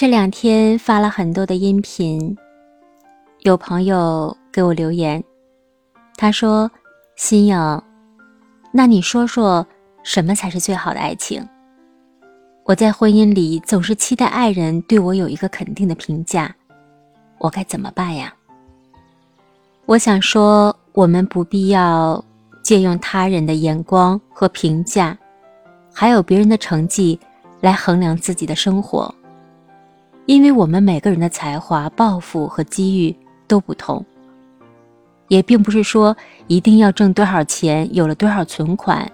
这两天发了很多的音频，有朋友给我留言，他说：“心颖，那你说说，什么才是最好的爱情？我在婚姻里总是期待爱人对我有一个肯定的评价，我该怎么办呀？”我想说，我们不必要借用他人的眼光和评价，还有别人的成绩来衡量自己的生活。因为我们每个人的才华、抱负和机遇都不同，也并不是说一定要挣多少钱、有了多少存款，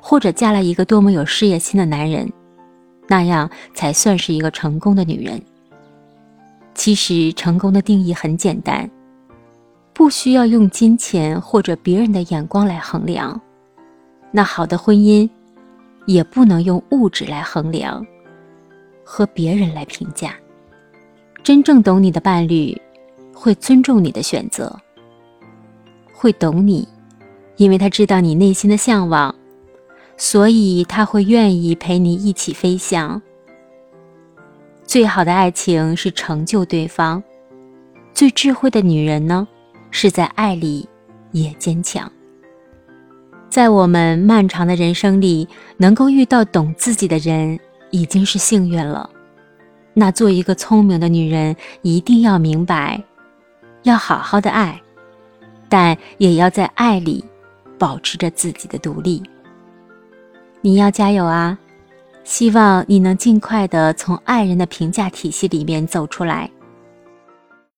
或者嫁了一个多么有事业心的男人，那样才算是一个成功的女人。其实，成功的定义很简单，不需要用金钱或者别人的眼光来衡量。那好的婚姻，也不能用物质来衡量，和别人来评价。真正懂你的伴侣，会尊重你的选择，会懂你，因为他知道你内心的向往，所以他会愿意陪你一起飞翔。最好的爱情是成就对方，最智慧的女人呢，是在爱里也坚强。在我们漫长的人生里，能够遇到懂自己的人，已经是幸运了。那做一个聪明的女人，一定要明白，要好好的爱，但也要在爱里保持着自己的独立。你要加油啊！希望你能尽快的从爱人的评价体系里面走出来。